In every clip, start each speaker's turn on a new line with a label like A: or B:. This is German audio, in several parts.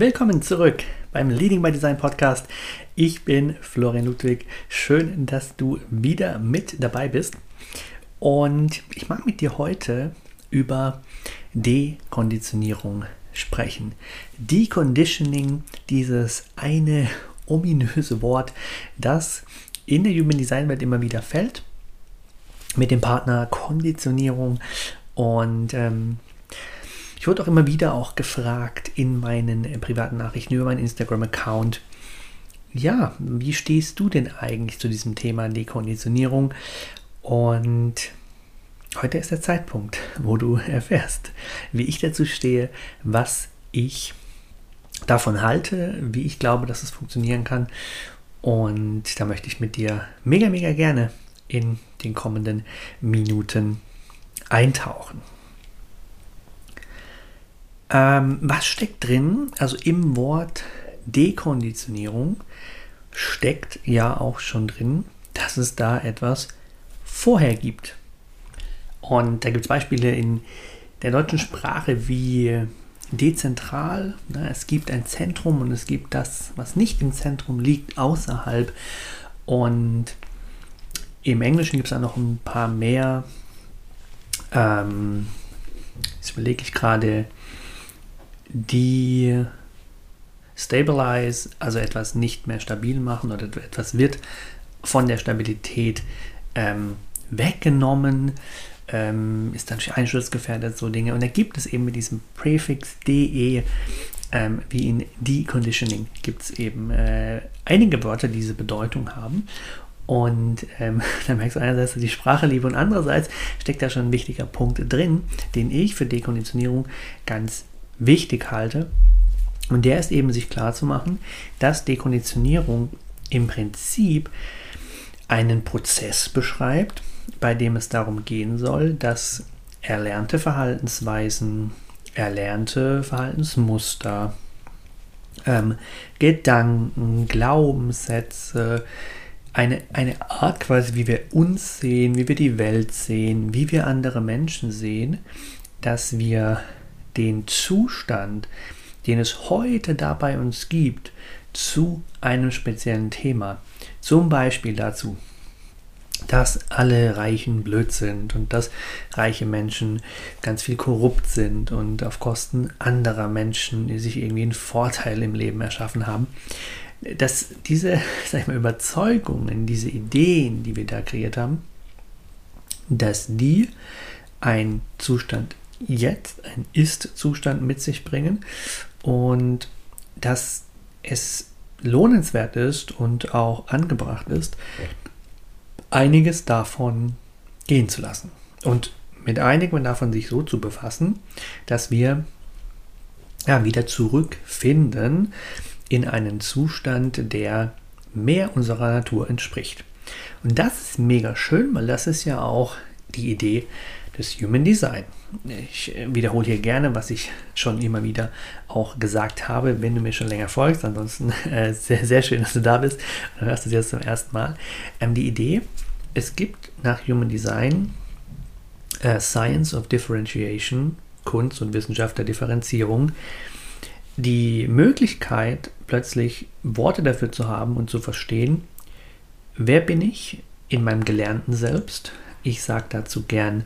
A: Willkommen zurück beim Leading by Design Podcast. Ich bin Florian Ludwig. Schön, dass du wieder mit dabei bist. Und ich mag mit dir heute über Dekonditionierung sprechen. Deconditioning, dieses eine ominöse Wort, das in der Human Design Welt immer wieder fällt. Mit dem Partner Konditionierung. Und ähm, ich wurde auch immer wieder auch gefragt in meinen äh, privaten Nachrichten über meinen Instagram-Account, ja, wie stehst du denn eigentlich zu diesem Thema Dekonditionierung? Und heute ist der Zeitpunkt, wo du erfährst, wie ich dazu stehe, was ich davon halte, wie ich glaube, dass es funktionieren kann. Und da möchte ich mit dir mega, mega gerne in den kommenden Minuten eintauchen. Ähm, was steckt drin? Also im Wort Dekonditionierung steckt ja auch schon drin, dass es da etwas vorher gibt. Und da gibt es Beispiele in der deutschen Sprache wie dezentral. Ne? Es gibt ein Zentrum und es gibt das, was nicht im Zentrum liegt, außerhalb. Und im Englischen gibt es da noch ein paar mehr. Ähm, jetzt überlege ich gerade die Stabilize, also etwas nicht mehr stabil machen oder etwas wird von der Stabilität ähm, weggenommen, ähm, ist dann einsturzgefährdet, so Dinge. Und da gibt es eben mit diesem Präfix de, ähm, wie in Deconditioning, gibt es eben äh, einige Wörter, die diese Bedeutung haben. Und ähm, da merkst du einerseits, die Sprache liebe und andererseits steckt da schon ein wichtiger Punkt drin, den ich für Dekonditionierung ganz wichtig halte. Und der ist eben sich klar zu machen, dass Dekonditionierung im Prinzip einen Prozess beschreibt, bei dem es darum gehen soll, dass erlernte Verhaltensweisen, erlernte Verhaltensmuster, ähm, Gedanken, Glaubenssätze, eine, eine Art quasi, wie wir uns sehen, wie wir die Welt sehen, wie wir andere Menschen sehen, dass wir den Zustand, den es heute da bei uns gibt, zu einem speziellen Thema. Zum Beispiel dazu, dass alle Reichen blöd sind und dass reiche Menschen ganz viel korrupt sind und auf Kosten anderer Menschen die sich irgendwie einen Vorteil im Leben erschaffen haben. Dass diese sag ich mal, Überzeugungen, diese Ideen, die wir da kreiert haben, dass die ein Zustand jetzt ein Ist-Zustand mit sich bringen und dass es lohnenswert ist und auch angebracht ist, einiges davon gehen zu lassen. Und mit einigem davon sich so zu befassen, dass wir ja, wieder zurückfinden in einen Zustand, der mehr unserer Natur entspricht. Und das ist mega schön, weil das ist ja auch die Idee des Human Design. Ich äh, wiederhole hier gerne, was ich schon immer wieder auch gesagt habe, wenn du mir schon länger folgst. Ansonsten äh, sehr, sehr schön, dass du da bist. Du hörst es jetzt zum ersten Mal. Ähm, die Idee, es gibt nach Human Design äh, Science of Differentiation, Kunst und Wissenschaft der Differenzierung, die Möglichkeit, plötzlich Worte dafür zu haben und zu verstehen, wer bin ich in meinem gelernten Selbst. Ich sage dazu gern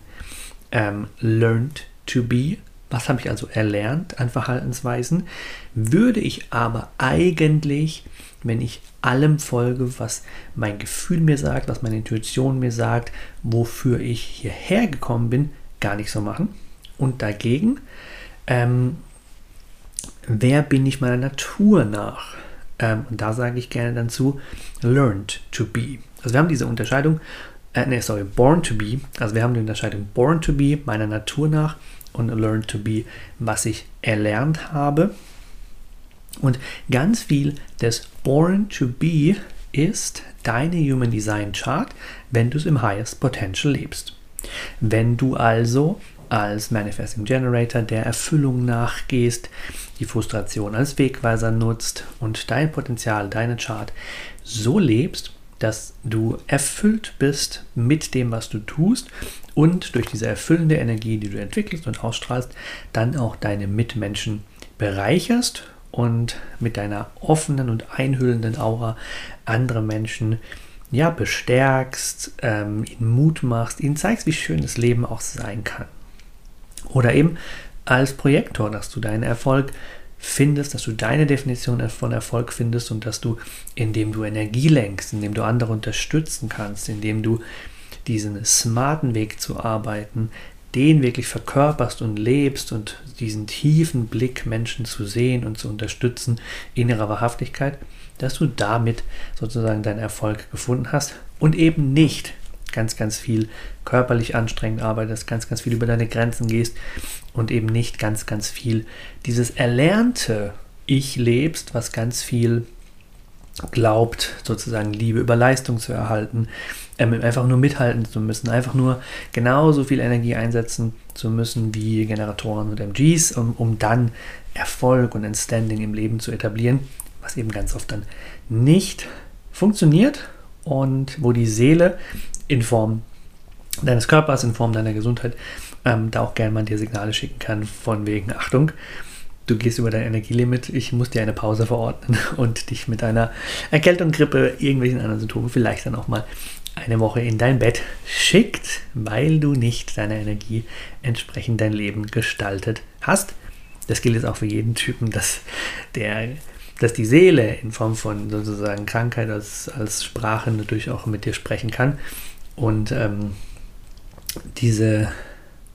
A: ähm, learned to be. Was habe ich also erlernt an Verhaltensweisen? Würde ich aber eigentlich, wenn ich allem folge, was mein Gefühl mir sagt, was meine Intuition mir sagt, wofür ich hierher gekommen bin, gar nicht so machen. Und dagegen ähm, wer bin ich meiner Natur nach? Ähm, und da sage ich gerne dann zu, learned to be. Also wir haben diese Unterscheidung, äh, nee, sorry, born to be. Also wir haben die Unterscheidung born to be, meiner Natur nach, und learned to be, was ich erlernt habe. Und ganz viel des born to be ist deine Human Design Chart, wenn du es im Highest Potential lebst. Wenn du also als Manifesting Generator der Erfüllung nachgehst, die Frustration als Wegweiser nutzt und dein Potenzial, deine Chart so lebst, dass du erfüllt bist mit dem, was du tust und durch diese erfüllende Energie, die du entwickelst und ausstrahlst, dann auch deine Mitmenschen bereicherst und mit deiner offenen und einhüllenden Aura andere Menschen ja bestärkst, ähm, ihnen Mut machst, ihnen zeigst, wie schön das Leben auch sein kann. Oder eben als Projektor, dass du deinen Erfolg findest, dass du deine Definition von Erfolg findest und dass du, indem du Energie lenkst, indem du andere unterstützen kannst, indem du diesen smarten Weg zu arbeiten, den wirklich verkörperst und lebst und diesen tiefen Blick Menschen zu sehen und zu unterstützen in ihrer Wahrhaftigkeit, dass du damit sozusagen deinen Erfolg gefunden hast und eben nicht ganz, ganz viel körperlich anstrengend arbeitest, ganz, ganz viel über deine Grenzen gehst und eben nicht ganz, ganz viel dieses erlernte Ich lebst, was ganz viel glaubt, sozusagen Liebe über Leistung zu erhalten, ähm, einfach nur mithalten zu müssen, einfach nur genauso viel Energie einsetzen zu müssen wie Generatoren und MGs, um, um dann Erfolg und ein Standing im Leben zu etablieren, was eben ganz oft dann nicht funktioniert und wo die Seele in Form deines Körpers, in Form deiner Gesundheit, ähm, da auch gerne mal dir Signale schicken kann, von wegen Achtung, du gehst über dein Energielimit, ich muss dir eine Pause verordnen und dich mit einer Erkältung, Grippe, irgendwelchen anderen Symptomen vielleicht dann auch mal eine Woche in dein Bett schickt, weil du nicht deiner Energie entsprechend dein Leben gestaltet hast. Das gilt jetzt auch für jeden Typen, dass, der, dass die Seele in Form von sozusagen Krankheit als, als Sprache natürlich auch mit dir sprechen kann und ähm, diese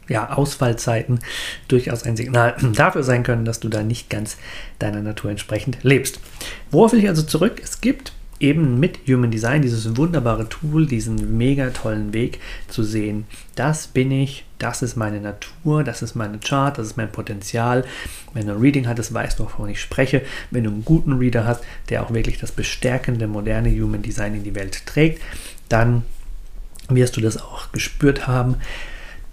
A: ja, Ausfallzeiten durchaus ein Signal dafür sein können, dass du da nicht ganz deiner Natur entsprechend lebst. Worauf will ich also zurück? Es gibt eben mit Human Design dieses wunderbare Tool, diesen mega tollen Weg zu sehen, das bin ich, das ist meine Natur, das ist meine Chart, das ist mein Potenzial. Wenn du ein Reading hattest, weißt du, wovon ich spreche. Wenn du einen guten Reader hast, der auch wirklich das bestärkende, moderne Human Design in die Welt trägt, dann wirst du das auch gespürt haben,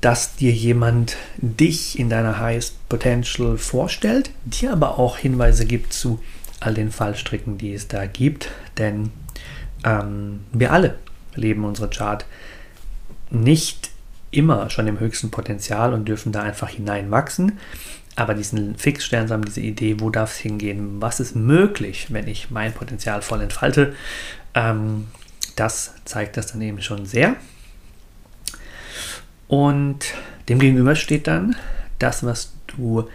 A: dass dir jemand dich in deiner Highest Potential vorstellt, dir aber auch Hinweise gibt zu all den Fallstricken, die es da gibt. Denn ähm, wir alle leben unsere Chart nicht immer schon im höchsten Potenzial und dürfen da einfach hineinwachsen. Aber diesen Fixstern haben diese Idee, wo darf es hingehen, was ist möglich, wenn ich mein Potenzial voll entfalte, ähm, das zeigt das dann eben schon sehr. Und demgegenüber steht dann das, was du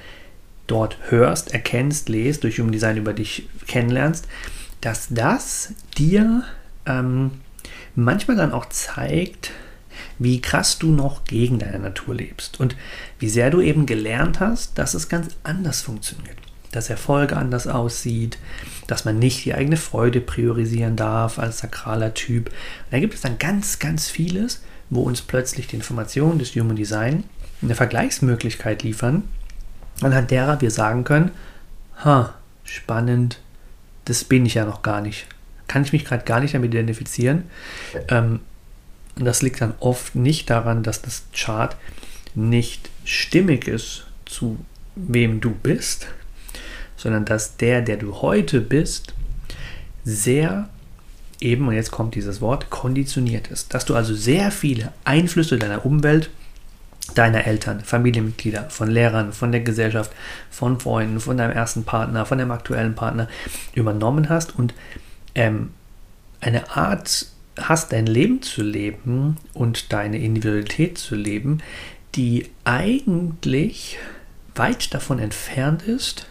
A: dort hörst, erkennst, lest, durch Human Design über dich kennenlernst, dass das dir ähm, manchmal dann auch zeigt, wie krass du noch gegen deine Natur lebst und wie sehr du eben gelernt hast, dass es ganz anders funktioniert dass Erfolg anders aussieht, dass man nicht die eigene Freude priorisieren darf als sakraler Typ. Und da gibt es dann ganz, ganz vieles, wo uns plötzlich die Informationen des Human Design eine Vergleichsmöglichkeit liefern, anhand derer wir sagen können, ha, spannend, das bin ich ja noch gar nicht. Kann ich mich gerade gar nicht damit identifizieren. Ähm, das liegt dann oft nicht daran, dass das Chart nicht stimmig ist zu wem du bist, sondern dass der, der du heute bist, sehr eben, und jetzt kommt dieses Wort, konditioniert ist. Dass du also sehr viele Einflüsse deiner Umwelt, deiner Eltern, Familienmitglieder, von Lehrern, von der Gesellschaft, von Freunden, von deinem ersten Partner, von deinem aktuellen Partner übernommen hast und ähm, eine Art hast, dein Leben zu leben und deine Individualität zu leben, die eigentlich weit davon entfernt ist,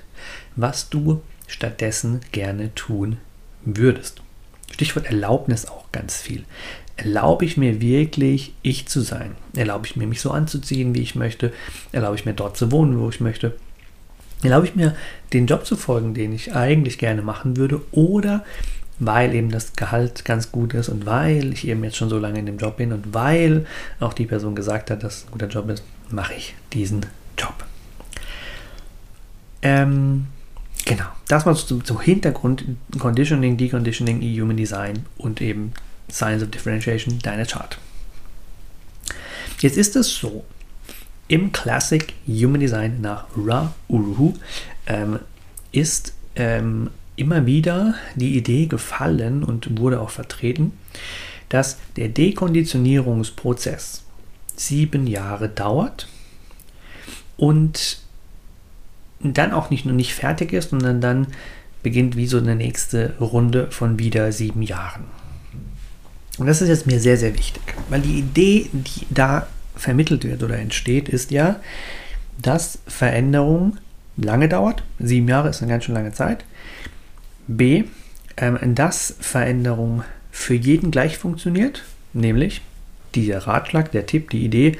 A: was du stattdessen gerne tun würdest. Stichwort Erlaubnis auch ganz viel. Erlaube ich mir wirklich, ich zu sein? Erlaube ich mir, mich so anzuziehen, wie ich möchte? Erlaube ich mir, dort zu wohnen, wo ich möchte? Erlaube ich mir, den Job zu folgen, den ich eigentlich gerne machen würde? Oder weil eben das Gehalt ganz gut ist und weil ich eben jetzt schon so lange in dem Job bin und weil auch die Person gesagt hat, dass es ein guter Job ist, mache ich diesen Job. Ähm, genau, das war zum, zum Hintergrund Conditioning, Deconditioning, E-Human Design und eben Science of Differentiation, deine Chart. Jetzt ist es so, im Classic Human Design nach Ra Uruhu ähm, ist ähm, immer wieder die Idee gefallen und wurde auch vertreten, dass der Dekonditionierungsprozess sieben Jahre dauert und dann auch nicht nur nicht fertig ist, sondern dann beginnt wie so eine nächste Runde von wieder sieben Jahren. Und das ist jetzt mir sehr, sehr wichtig, weil die Idee, die da vermittelt wird oder entsteht, ist ja, dass Veränderung lange dauert. Sieben Jahre ist eine ganz schön lange Zeit. B, ähm, dass Veränderung für jeden gleich funktioniert, nämlich dieser Ratschlag, der Tipp, die Idee,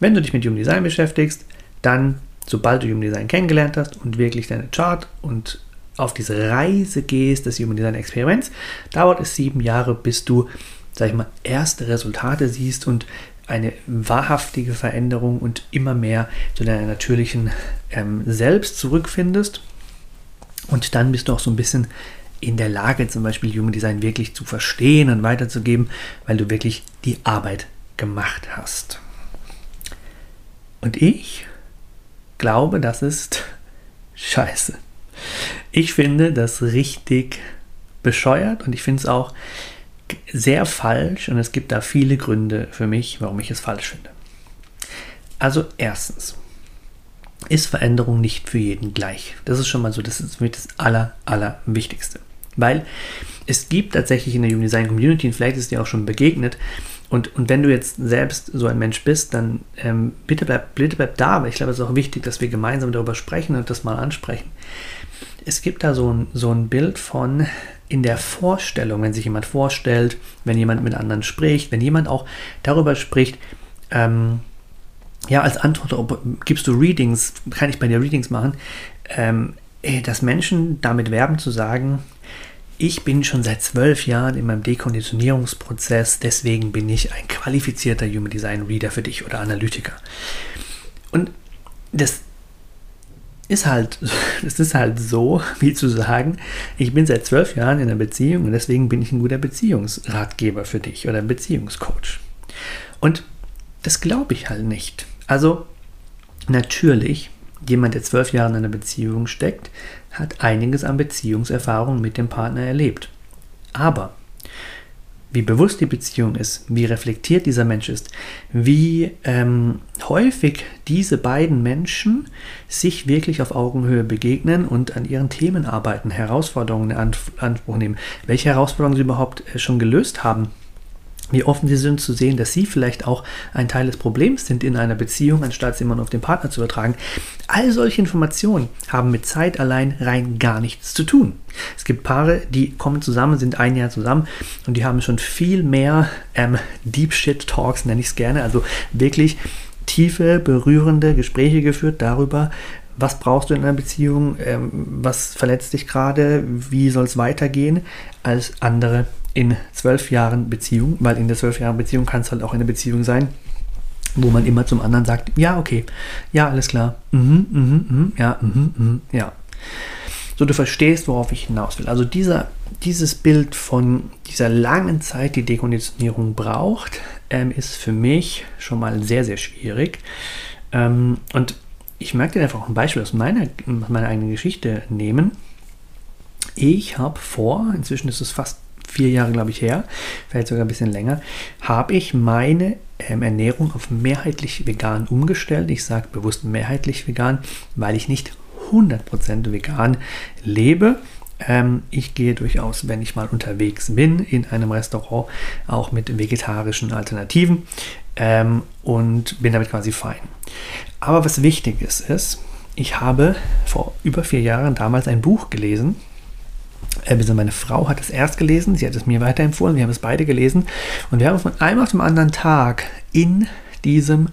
A: wenn du dich mit Human Design beschäftigst, dann, sobald du Human Design kennengelernt hast und wirklich deine Chart und auf diese Reise gehst des Human Design Experiments, dauert es sieben Jahre, bis du, sag ich mal, erste Resultate siehst und eine wahrhaftige Veränderung und immer mehr zu deiner natürlichen ähm, Selbst zurückfindest. Und dann bist du auch so ein bisschen in der Lage, zum Beispiel Human Design wirklich zu verstehen und weiterzugeben, weil du wirklich die Arbeit gemacht hast. Und ich glaube, das ist scheiße. Ich finde das richtig bescheuert und ich finde es auch sehr falsch und es gibt da viele Gründe für mich, warum ich es falsch finde. Also erstens, ist Veränderung nicht für jeden gleich. Das ist schon mal so, das ist für mich das Aller, Allerwichtigste. Weil es gibt tatsächlich in der Human Design Community, und vielleicht ist dir auch schon begegnet, und, und wenn du jetzt selbst so ein Mensch bist, dann ähm, bitte, bleib, bitte bleib da, weil ich glaube, es ist auch wichtig, dass wir gemeinsam darüber sprechen und das mal ansprechen. Es gibt da so ein, so ein Bild von in der Vorstellung, wenn sich jemand vorstellt, wenn jemand mit anderen spricht, wenn jemand auch darüber spricht, ähm, ja, als Antwort, ob, gibst du Readings, kann ich bei dir Readings machen, ähm, dass Menschen damit werben zu sagen, ich bin schon seit zwölf Jahren in meinem Dekonditionierungsprozess, deswegen bin ich ein qualifizierter Human Design Reader für dich oder Analytiker. Und das ist halt, das ist halt so, wie zu sagen, ich bin seit zwölf Jahren in einer Beziehung und deswegen bin ich ein guter Beziehungsratgeber für dich oder Beziehungscoach. Und das glaube ich halt nicht. Also natürlich, jemand, der zwölf Jahre in einer Beziehung steckt, hat einiges an Beziehungserfahrung mit dem Partner erlebt. Aber wie bewusst die Beziehung ist, wie reflektiert dieser Mensch ist, wie ähm, häufig diese beiden Menschen sich wirklich auf Augenhöhe begegnen und an ihren Themen arbeiten, Herausforderungen in Anspruch nehmen, welche Herausforderungen sie überhaupt äh, schon gelöst haben wie offen sie sind zu sehen, dass sie vielleicht auch ein Teil des Problems sind in einer Beziehung, anstatt sie immer nur auf den Partner zu übertragen. All solche Informationen haben mit Zeit allein rein gar nichts zu tun. Es gibt Paare, die kommen zusammen, sind ein Jahr zusammen und die haben schon viel mehr ähm, Deep Shit Talks, nenne ich es gerne, also wirklich tiefe, berührende Gespräche geführt darüber, was brauchst du in einer Beziehung, ähm, was verletzt dich gerade, wie soll es weitergehen, als andere in zwölf Jahren Beziehung, weil in der zwölf Jahren Beziehung kann es halt auch eine Beziehung sein, wo man immer zum anderen sagt, ja, okay, ja, alles klar, mhm, mhm, mhm, ja, mhm, mhm, ja. so du verstehst, worauf ich hinaus will. Also dieser, dieses Bild von dieser langen Zeit, die Dekonditionierung braucht, ähm, ist für mich schon mal sehr, sehr schwierig. Ähm, und ich möchte dir einfach ein Beispiel aus meiner, meiner eigenen Geschichte nehmen. Ich habe vor, inzwischen ist es fast vier Jahre, glaube ich, her, vielleicht sogar ein bisschen länger, habe ich meine ähm, Ernährung auf mehrheitlich vegan umgestellt. Ich sage bewusst mehrheitlich vegan, weil ich nicht 100% vegan lebe. Ähm, ich gehe durchaus, wenn ich mal unterwegs bin, in einem Restaurant auch mit vegetarischen Alternativen ähm, und bin damit quasi fein. Aber was wichtig ist, ist, ich habe vor über vier Jahren damals ein Buch gelesen. Also meine Frau hat es erst gelesen, sie hat es mir weiterempfohlen, wir haben es beide gelesen und wir haben von einem auf dem anderen Tag in diesem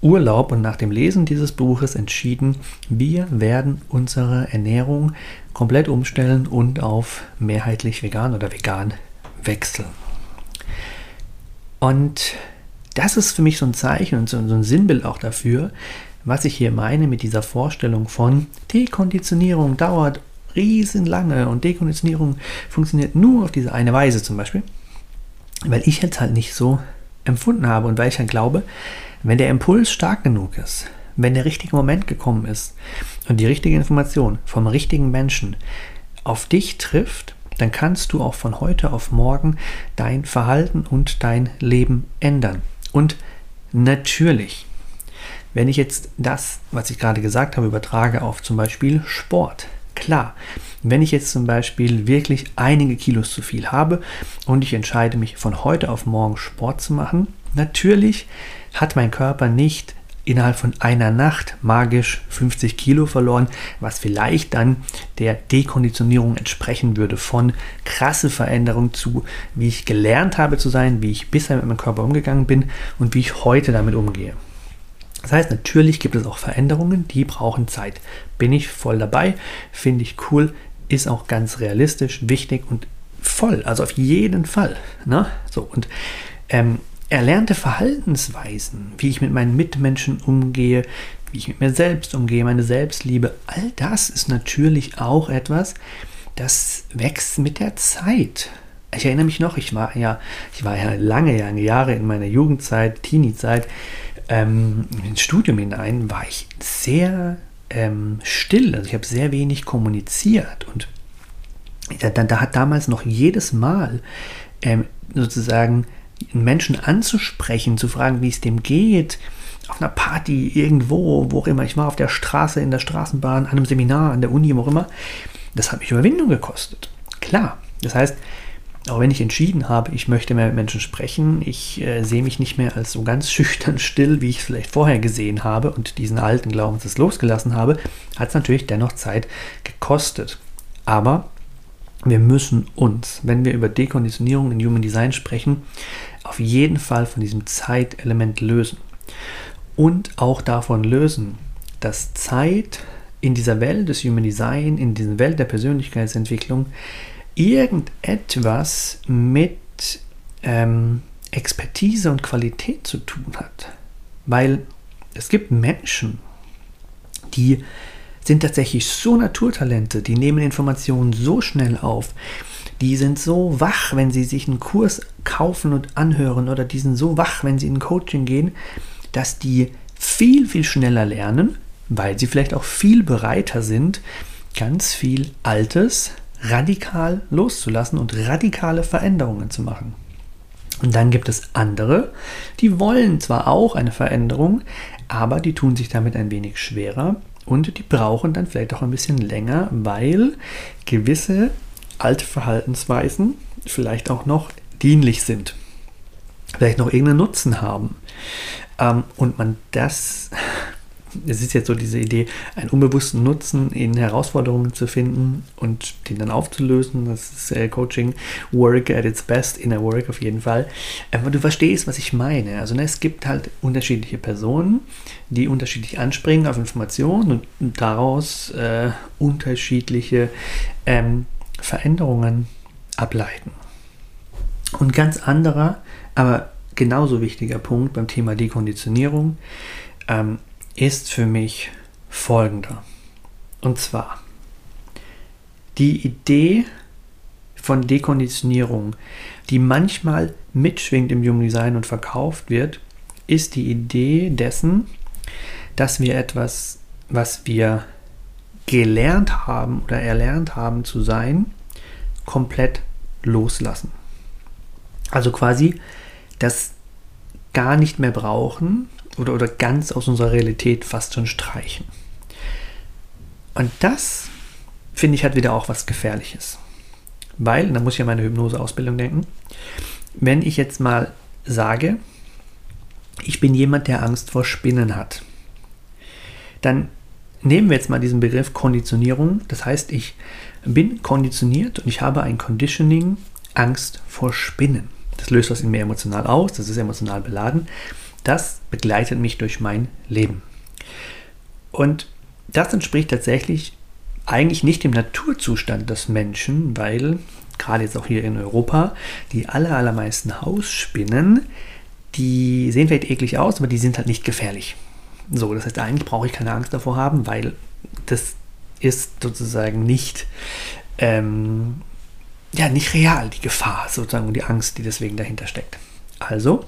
A: Urlaub und nach dem Lesen dieses Buches entschieden, wir werden unsere Ernährung komplett umstellen und auf mehrheitlich vegan oder vegan wechseln. Und das ist für mich so ein Zeichen und so, ein Sinnbild auch dafür, was ich hier meine mit dieser Vorstellung von Dekonditionierung dauert riesenlange und Dekonditionierung funktioniert nur auf diese eine Weise zum Beispiel, weil ich jetzt halt nicht so empfunden habe und weil ich halt glaube, wenn der Impuls stark genug ist, wenn der richtige Moment gekommen ist und die richtige Information vom richtigen Menschen auf dich trifft, dann kannst du auch von heute auf morgen dein Verhalten und dein Leben ändern. Und natürlich, wenn ich jetzt das, was ich gerade gesagt habe, übertrage auf zum Beispiel Sport, klar, wenn ich jetzt zum Beispiel wirklich einige Kilos zu viel habe und ich entscheide mich von heute auf morgen Sport zu machen, natürlich hat mein Körper nicht innerhalb von einer Nacht magisch 50 Kilo verloren, was vielleicht dann der Dekonditionierung entsprechen würde von krasse Veränderung zu, wie ich gelernt habe zu sein, wie ich bisher mit meinem Körper umgegangen bin und wie ich heute damit umgehe. Das heißt, natürlich gibt es auch Veränderungen, die brauchen Zeit. Bin ich voll dabei, finde ich cool, ist auch ganz realistisch, wichtig und voll, also auf jeden Fall. Ne? So, und ähm, erlernte Verhaltensweisen, wie ich mit meinen Mitmenschen umgehe, wie ich mit mir selbst umgehe, meine Selbstliebe, all das ist natürlich auch etwas, das wächst mit der Zeit. Ich erinnere mich noch, ich war ja, ich war ja lange, lange Jahre in meiner Jugendzeit, Teenie-Zeit, ähm, ins Studium hinein, war ich sehr ähm, still. Also ich habe sehr wenig kommuniziert und da, da, hat damals noch jedes Mal ähm, sozusagen Menschen anzusprechen, zu fragen, wie es dem geht, auf einer Party, irgendwo, wo auch immer. Ich war auf der Straße, in der Straßenbahn, an einem Seminar, an der Uni, wo auch immer. Das hat mich Überwindung gekostet. Klar. Das heißt, auch wenn ich entschieden habe, ich möchte mehr mit Menschen sprechen, ich äh, sehe mich nicht mehr als so ganz schüchtern still, wie ich es vielleicht vorher gesehen habe und diesen alten Glaubenssatz losgelassen habe, hat es natürlich dennoch Zeit gekostet. Aber wir müssen uns, wenn wir über Dekonditionierung in Human Design sprechen, auf jeden Fall von diesem Zeitelement lösen. Und auch davon lösen, dass Zeit in dieser Welt des Human Design, in dieser Welt der Persönlichkeitsentwicklung irgendetwas mit ähm, Expertise und Qualität zu tun hat. Weil es gibt Menschen, die sind tatsächlich so Naturtalente, die nehmen Informationen so schnell auf, die sind so wach, wenn sie sich einen Kurs kaufen und anhören oder die sind so wach, wenn sie in Coaching gehen, dass die viel, viel schneller lernen, weil sie vielleicht auch viel bereiter sind, ganz viel Altes radikal loszulassen und radikale Veränderungen zu machen. Und dann gibt es andere, die wollen zwar auch eine Veränderung, aber die tun sich damit ein wenig schwerer und die brauchen dann vielleicht auch ein bisschen länger, weil gewisse alte Verhaltensweisen vielleicht auch noch dienlich sind, vielleicht noch irgendeinen Nutzen haben. Ähm, und man das es ist jetzt so diese Idee, einen unbewussten Nutzen in Herausforderungen zu finden und den dann aufzulösen. Das ist äh, Coaching Work at its best, inner Work auf jeden Fall. Aber du verstehst, was ich meine. Also ne, es gibt halt unterschiedliche Personen, die unterschiedlich anspringen auf Informationen und daraus äh, unterschiedliche ähm, Veränderungen ableiten. Und ganz anderer, aber genauso wichtiger Punkt beim Thema Dekonditionierung. Ähm, ist für mich folgender. Und zwar, Die Idee von Dekonditionierung, die manchmal mitschwingt im Human Design und verkauft wird, ist die Idee dessen, dass wir etwas, was wir gelernt haben oder erlernt haben zu sein, komplett loslassen. Also quasi das gar nicht mehr brauchen oder, oder ganz aus unserer Realität fast schon streichen. Und das, finde ich, hat wieder auch was Gefährliches. Weil, da muss ich an meine Hypnoseausbildung denken, wenn ich jetzt mal sage, ich bin jemand, der Angst vor Spinnen hat, dann nehmen wir jetzt mal diesen Begriff Konditionierung. Das heißt, ich bin konditioniert und ich habe ein Conditioning Angst vor Spinnen. Das löst was in mir emotional aus, das ist emotional beladen. Das begleitet mich durch mein Leben. Und das entspricht tatsächlich eigentlich nicht dem Naturzustand des Menschen, weil gerade jetzt auch hier in Europa die aller, allermeisten Hausspinnen, die sehen vielleicht eklig aus, aber die sind halt nicht gefährlich. So, das heißt, eigentlich brauche ich keine Angst davor haben, weil das ist sozusagen nicht, ähm, ja, nicht real, die Gefahr sozusagen und die Angst, die deswegen dahinter steckt. Also,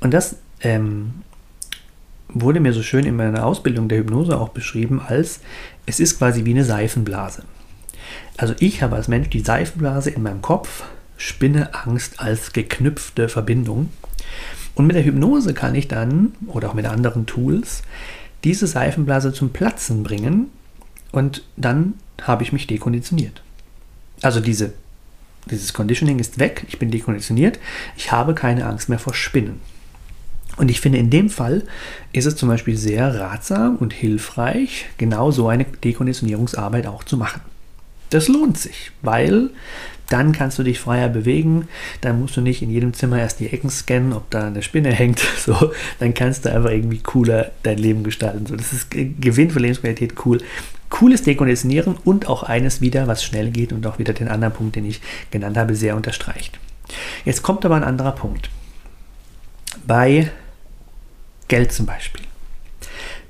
A: und das ähm, wurde mir so schön in meiner Ausbildung der Hypnose auch beschrieben als, es ist quasi wie eine Seifenblase. Also ich habe als Mensch die Seifenblase in meinem Kopf, spinne Angst als geknüpfte Verbindung. Und mit der Hypnose kann ich dann, oder auch mit anderen Tools, diese Seifenblase zum Platzen bringen und dann habe ich mich dekonditioniert. Also diese, dieses Conditioning ist weg, ich bin dekonditioniert, ich habe keine Angst mehr vor Spinnen. Und ich finde, in dem Fall ist es zum Beispiel sehr ratsam und hilfreich, genau so eine Dekonditionierungsarbeit auch zu machen. Das lohnt sich, weil dann kannst du dich freier bewegen. Dann musst du nicht in jedem Zimmer erst die Ecken scannen, ob da eine Spinne hängt. So, dann kannst du einfach irgendwie cooler dein Leben gestalten. So, das ist Gewinn für Lebensqualität cool. Cooles Dekonditionieren und auch eines wieder, was schnell geht und auch wieder den anderen Punkt, den ich genannt habe, sehr unterstreicht. Jetzt kommt aber ein anderer Punkt. Bei Geld zum Beispiel.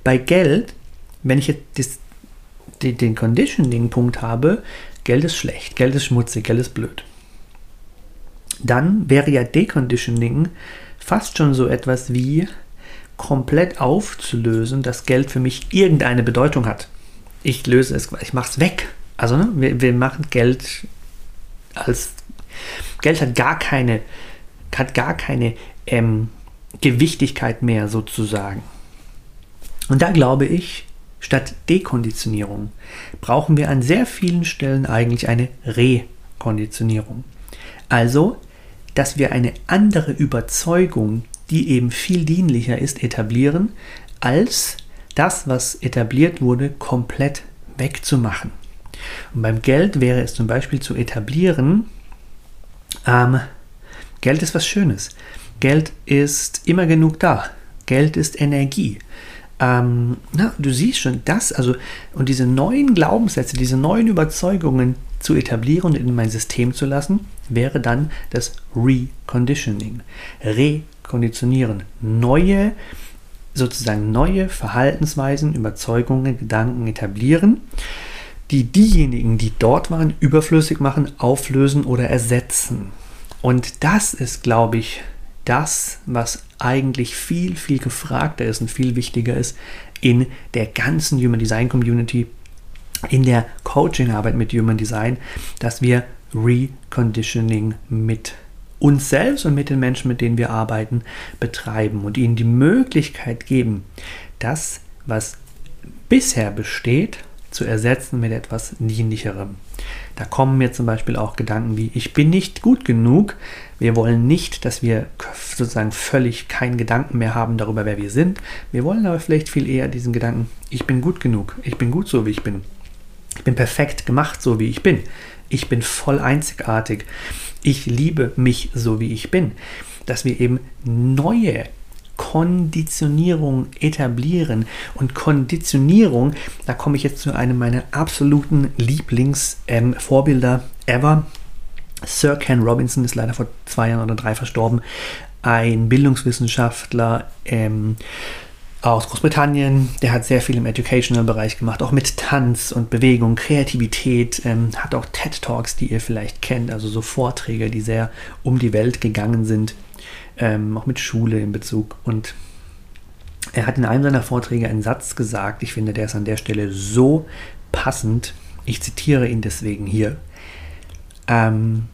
A: Bei Geld, wenn ich jetzt den Conditioning-Punkt habe, Geld ist schlecht, Geld ist schmutzig, Geld ist blöd. Dann wäre ja Deconditioning fast schon so etwas wie komplett aufzulösen, dass Geld für mich irgendeine Bedeutung hat. Ich löse es, ich mache es weg. Also ne, wir, wir machen Geld als Geld hat gar keine hat gar keine ähm, Gewichtigkeit mehr sozusagen. Und da glaube ich, Statt Dekonditionierung brauchen wir an sehr vielen Stellen eigentlich eine Rekonditionierung. Also, dass wir eine andere Überzeugung, die eben viel dienlicher ist, etablieren, als das, was etabliert wurde, komplett wegzumachen. Und beim Geld wäre es zum Beispiel zu etablieren, ähm, Geld ist was Schönes. Geld ist immer genug da. Geld ist Energie ähm, na, du siehst schon das, also und diese neuen Glaubenssätze, diese neuen Überzeugungen zu etablieren und in mein System zu lassen, wäre dann das Reconditioning. Rekonditionieren. Neue, sozusagen neue Verhaltensweisen, Überzeugungen, Gedanken etablieren, die diejenigen, die dort waren, überflüssig machen, auflösen oder ersetzen. Und das ist, glaube ich, das, was eigentlich viel, viel gefragter ist und viel wichtiger ist in der ganzen Human Design Community, in der Coaching-Arbeit mit Human Design, dass wir Reconditioning mit uns selbst und mit den Menschen, mit denen wir arbeiten, betreiben und ihnen die Möglichkeit geben, das, was bisher besteht, zu ersetzen mit etwas Dienlicherem. Da kommen mir zum Beispiel auch Gedanken wie, ich bin nicht gut genug. Wir wollen nicht, dass wir sozusagen völlig keinen Gedanken mehr haben darüber, wer wir sind. Wir wollen aber vielleicht viel eher diesen Gedanken, ich bin gut genug, ich bin gut so, wie ich bin. Ich bin perfekt gemacht, so wie ich bin. Ich bin voll einzigartig. Ich liebe mich so, wie ich bin. Dass wir eben neue Konditionierung etablieren. Und Konditionierung, da komme ich jetzt zu einem meiner absoluten Lieblingsvorbilder ähm, ever. Sir Ken Robinson ist leider vor zwei Jahren oder drei verstorben. Ein Bildungswissenschaftler, ähm, aus Großbritannien. Der hat sehr viel im Educational-Bereich gemacht, auch mit Tanz und Bewegung, Kreativität. Ähm, hat auch TED Talks, die ihr vielleicht kennt, also so Vorträge, die sehr um die Welt gegangen sind, ähm, auch mit Schule in Bezug. Und er hat in einem seiner Vorträge einen Satz gesagt, ich finde, der ist an der Stelle so passend. Ich zitiere ihn deswegen hier. Um, ähm,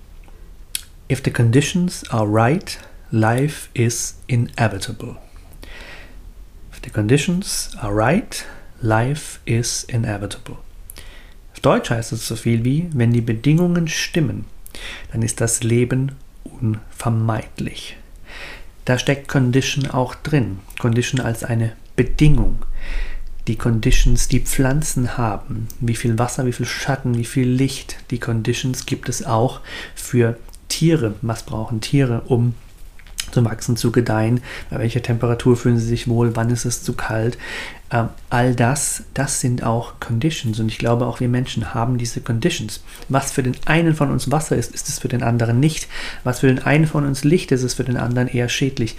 A: if the conditions are right, life is inevitable. The conditions are right, life is inevitable. Auf Deutsch heißt es so viel wie, wenn die Bedingungen stimmen, dann ist das Leben unvermeidlich. Da steckt Condition auch drin. Condition als eine Bedingung. Die Conditions, die Pflanzen haben, wie viel Wasser, wie viel Schatten, wie viel Licht, die Conditions gibt es auch für Tiere. Was brauchen Tiere, um zu wachsen, zu gedeihen, bei welcher Temperatur fühlen sie sich wohl, wann ist es zu kalt. Ähm, all das, das sind auch Conditions und ich glaube auch wir Menschen haben diese Conditions. Was für den einen von uns Wasser ist, ist es für den anderen nicht. Was für den einen von uns Licht ist, ist für den anderen eher schädlich.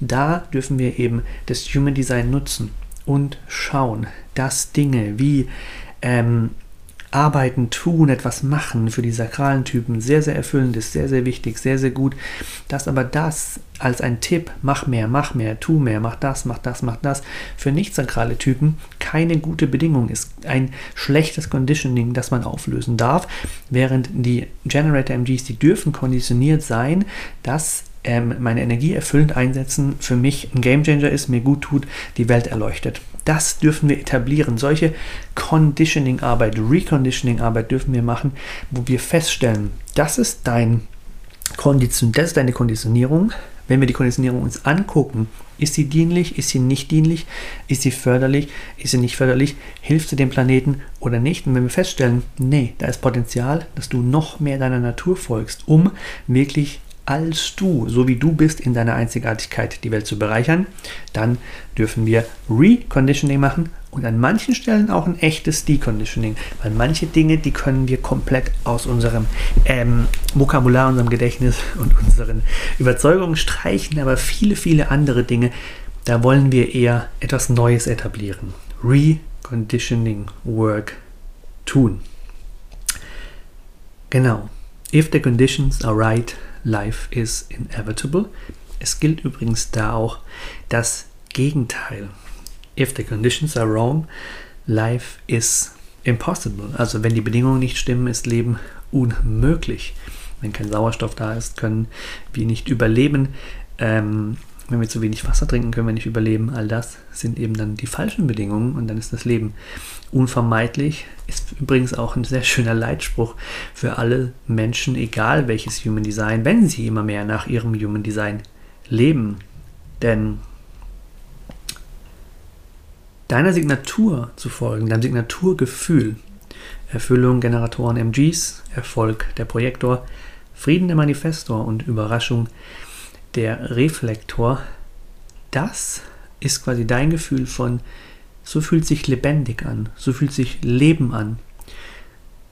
A: Da dürfen wir eben das Human Design nutzen und schauen, dass Dinge wie ähm, arbeiten, tun, etwas machen für die sakralen Typen sehr, sehr erfüllend ist, sehr, sehr wichtig, sehr, sehr gut. Dass aber das als ein Tipp, mach mehr, mach mehr, tu mehr, mach das, mach das, mach das, für nicht sakrale Typen keine gute Bedingung ist. Ein schlechtes Conditioning, das man auflösen darf, während die Generator MGs, die dürfen konditioniert sein, dass ähm, meine Energie erfüllend einsetzen für mich ein Gamechanger ist, mir gut tut, die Welt erleuchtet. Das dürfen wir etablieren. Solche Conditioning-Arbeit, Reconditioning-Arbeit dürfen wir machen, wo wir feststellen, das ist dein Kondition, das ist deine Konditionierung. Wenn wir die Konditionierung uns angucken, ist sie dienlich, ist sie nicht dienlich, ist sie förderlich, ist sie nicht förderlich, hilft sie dem Planeten oder nicht? Und wenn wir feststellen, nee, da ist Potenzial, dass du noch mehr deiner Natur folgst, um wirklich als du, so wie du bist, in deiner Einzigartigkeit die Welt zu bereichern, dann dürfen wir Reconditioning machen und an manchen Stellen auch ein echtes Deconditioning, weil manche Dinge, die können wir komplett aus unserem ähm, Vokabular, unserem Gedächtnis und unseren Überzeugungen streichen, aber viele, viele andere Dinge, da wollen wir eher etwas Neues etablieren. Reconditioning Work tun. Genau. If the conditions are right, Life is inevitable. Es gilt übrigens da auch das Gegenteil. If the conditions are wrong, life is impossible. Also wenn die Bedingungen nicht stimmen, ist Leben unmöglich. Wenn kein Sauerstoff da ist, können wir nicht überleben. Ähm, wenn wir zu wenig Wasser trinken, können wir nicht überleben. All das sind eben dann die falschen Bedingungen und dann ist das Leben unvermeidlich. Ist übrigens auch ein sehr schöner Leitspruch für alle Menschen, egal welches Human Design, wenn sie immer mehr nach ihrem Human Design leben. Denn deiner Signatur zu folgen, deinem Signaturgefühl, Erfüllung Generatoren MGs, Erfolg der Projektor, Frieden der Manifestor und Überraschung der Reflektor, das ist quasi dein Gefühl von, so fühlt sich lebendig an, so fühlt sich Leben an.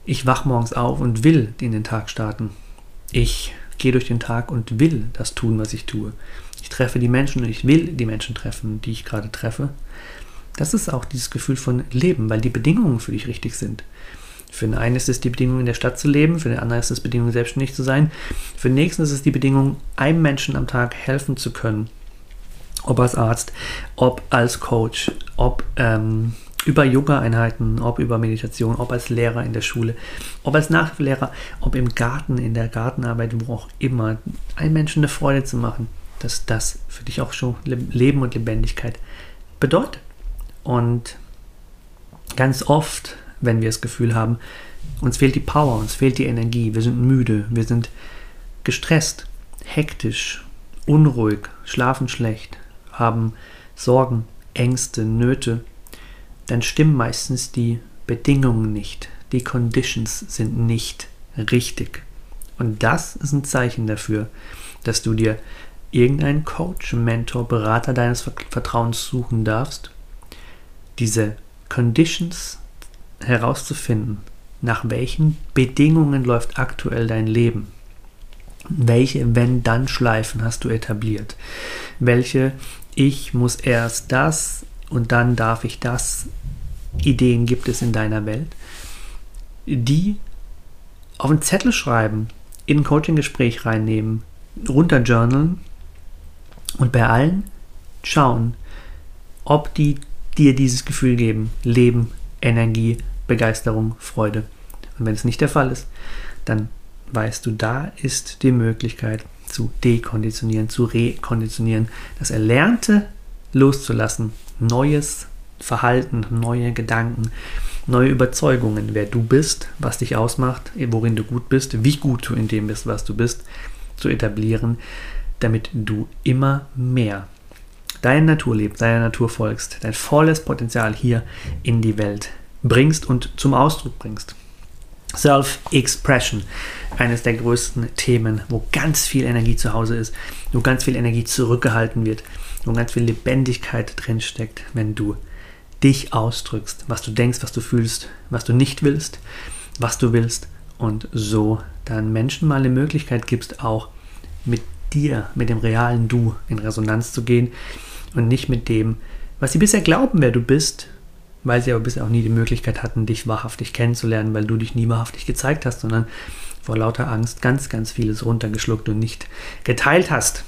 A: Ich wach morgens auf und will in den Tag starten. Ich gehe durch den Tag und will das tun, was ich tue. Ich treffe die Menschen und ich will die Menschen treffen, die ich gerade treffe. Das ist auch dieses Gefühl von Leben, weil die Bedingungen für dich richtig sind. Für den einen ist es die Bedingung, in der Stadt zu leben, für den anderen ist es die Bedingung, selbstständig zu sein. Für den nächsten ist es die Bedingung, einem Menschen am Tag helfen zu können. Ob als Arzt, ob als Coach, ob ähm, über Yoga-Einheiten, ob über Meditation, ob als Lehrer in der Schule, ob als Nachlehrer, ob im Garten, in der Gartenarbeit, wo auch immer, einem Menschen eine Freude zu machen, dass das für dich auch schon Leben und Lebendigkeit bedeutet. Und ganz oft wenn wir das Gefühl haben, uns fehlt die Power, uns fehlt die Energie, wir sind müde, wir sind gestresst, hektisch, unruhig, schlafen schlecht, haben Sorgen, Ängste, Nöte, dann stimmen meistens die Bedingungen nicht, die Conditions sind nicht richtig. Und das ist ein Zeichen dafür, dass du dir irgendeinen Coach, Mentor, Berater deines Vertrauens suchen darfst, diese Conditions herauszufinden, nach welchen Bedingungen läuft aktuell dein Leben. Welche Wenn-Dann-Schleifen hast du etabliert? Welche Ich muss erst das und dann darf ich das, Ideen gibt es in deiner Welt, die auf einen Zettel schreiben, in ein Coaching-Gespräch reinnehmen, runterjournalen und bei allen schauen, ob die dir dieses Gefühl geben, Leben, Energie, Begeisterung, Freude. Und wenn es nicht der Fall ist, dann weißt du, da ist die Möglichkeit zu dekonditionieren, zu rekonditionieren, das Erlernte loszulassen, neues Verhalten, neue Gedanken, neue Überzeugungen, wer du bist, was dich ausmacht, worin du gut bist, wie gut du in dem bist, was du bist, zu etablieren, damit du immer mehr deine Natur lebst, deiner Natur folgst, dein volles Potenzial hier in die Welt bringst und zum Ausdruck bringst. Self-Expression, eines der größten Themen, wo ganz viel Energie zu Hause ist, wo ganz viel Energie zurückgehalten wird, wo ganz viel Lebendigkeit drinsteckt, wenn du dich ausdrückst, was du denkst, was du fühlst, was du nicht willst, was du willst und so dann Menschen mal eine Möglichkeit gibst, auch mit dir, mit dem realen Du in Resonanz zu gehen und nicht mit dem, was sie bisher glauben, wer du bist, weil sie aber bisher auch nie die Möglichkeit hatten, dich wahrhaftig kennenzulernen, weil du dich nie wahrhaftig gezeigt hast, sondern vor lauter Angst ganz, ganz vieles runtergeschluckt und nicht geteilt hast.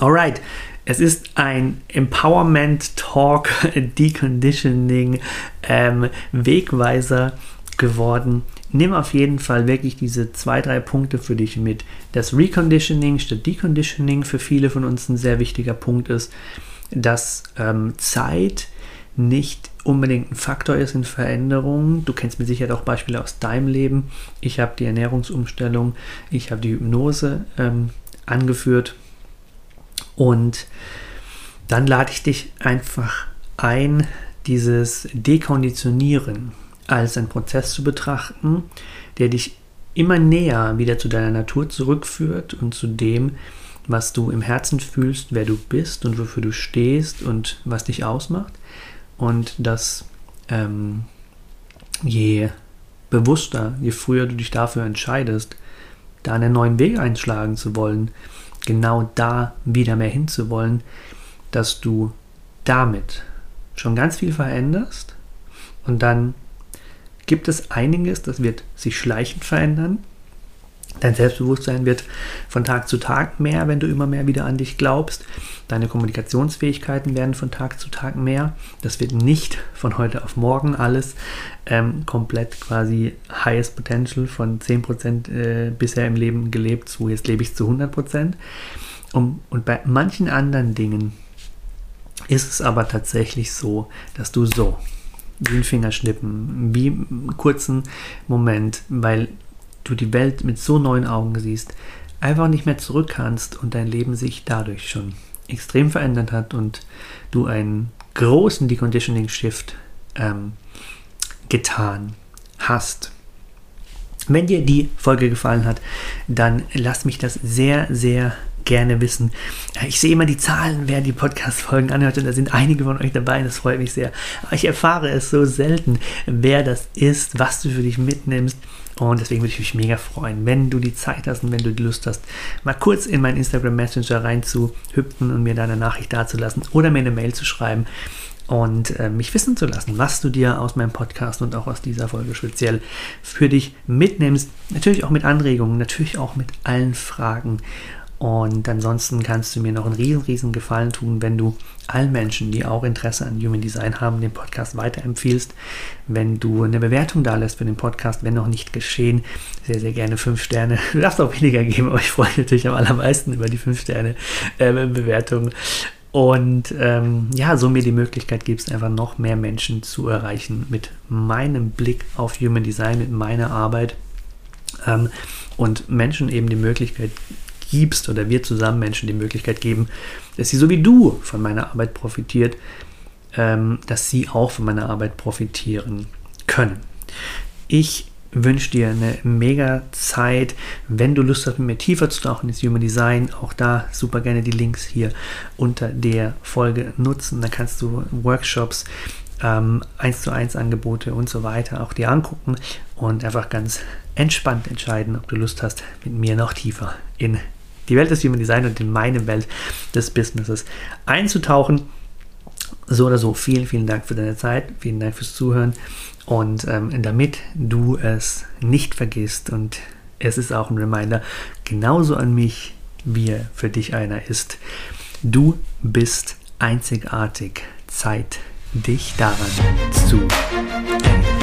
A: Alright, es ist ein Empowerment Talk, Deconditioning, ähm, Wegweiser geworden. Nimm auf jeden Fall wirklich diese zwei, drei Punkte für dich mit. Das Reconditioning statt Deconditioning für viele von uns ein sehr wichtiger Punkt ist, dass ähm, Zeit nicht unbedingt ein Faktor ist in Veränderungen. Du kennst mit Sicherheit auch Beispiele aus deinem Leben. Ich habe die Ernährungsumstellung, ich habe die Hypnose ähm, angeführt und dann lade ich dich einfach ein, dieses Dekonditionieren als einen Prozess zu betrachten, der dich immer näher wieder zu deiner Natur zurückführt und zu dem, was du im Herzen fühlst, wer du bist und wofür du stehst und was dich ausmacht. Und dass ähm, je bewusster, je früher du dich dafür entscheidest, da einen neuen Weg einschlagen zu wollen, genau da wieder mehr hinzuwollen, dass du damit schon ganz viel veränderst und dann gibt es einiges, das wird sich schleichend verändern. Dein Selbstbewusstsein wird von Tag zu Tag mehr, wenn du immer mehr wieder an dich glaubst. Deine Kommunikationsfähigkeiten werden von Tag zu Tag mehr. Das wird nicht von heute auf morgen alles ähm, komplett quasi highest potential von 10% äh, bisher im Leben gelebt zu jetzt lebe ich zu 100%. Um, und bei manchen anderen Dingen ist es aber tatsächlich so, dass du so wie ein Fingerschnippen, wie einen kurzen Moment, weil du die Welt mit so neuen Augen siehst, einfach nicht mehr zurück kannst und dein Leben sich dadurch schon extrem verändert hat und du einen großen Deconditioning-Shift ähm, getan hast. Wenn dir die Folge gefallen hat, dann lass mich das sehr, sehr gerne wissen. Ich sehe immer die Zahlen, wer die Podcast-Folgen anhört und da sind einige von euch dabei, das freut mich sehr. Aber ich erfahre es so selten, wer das ist, was du für dich mitnimmst. Und deswegen würde ich mich mega freuen, wenn du die Zeit hast und wenn du die Lust hast, mal kurz in meinen Instagram Messenger reinzuhüpfen und mir deine Nachricht dazulassen oder mir eine Mail zu schreiben und äh, mich wissen zu lassen, was du dir aus meinem Podcast und auch aus dieser Folge speziell für dich mitnimmst. Natürlich auch mit Anregungen, natürlich auch mit allen Fragen. Und ansonsten kannst du mir noch einen riesen, riesen Gefallen tun, wenn du allen Menschen, die auch Interesse an Human Design haben, den Podcast weiterempfiehlst. Wenn du eine Bewertung da lässt für den Podcast, wenn noch nicht geschehen, sehr, sehr gerne fünf Sterne. Du darfst auch weniger geben, aber ich freue mich natürlich am allermeisten über die fünf Sterne äh, Bewertung. Und ähm, ja, so mir die Möglichkeit gibst, einfach noch mehr Menschen zu erreichen mit meinem Blick auf Human Design, mit meiner Arbeit. Ähm, und Menschen eben die Möglichkeit gibst oder wir zusammen Menschen die Möglichkeit geben, dass sie so wie du von meiner Arbeit profitiert, ähm, dass sie auch von meiner Arbeit profitieren können. Ich wünsche dir eine mega Zeit. Wenn du Lust hast, mit mir tiefer zu tauchen ins Human Design, auch da super gerne die Links hier unter der Folge nutzen. Da kannst du Workshops, ähm, 1 zu 1 Angebote und so weiter auch dir angucken und einfach ganz entspannt entscheiden, ob du Lust hast, mit mir noch tiefer in die Welt des Human Design und in meine Welt des Businesses einzutauchen. So oder so, vielen, vielen Dank für deine Zeit, vielen Dank fürs Zuhören und ähm, damit du es nicht vergisst und es ist auch ein Reminder, genauso an mich, wie er für dich einer ist. Du bist einzigartig. Zeit, dich daran zu denken.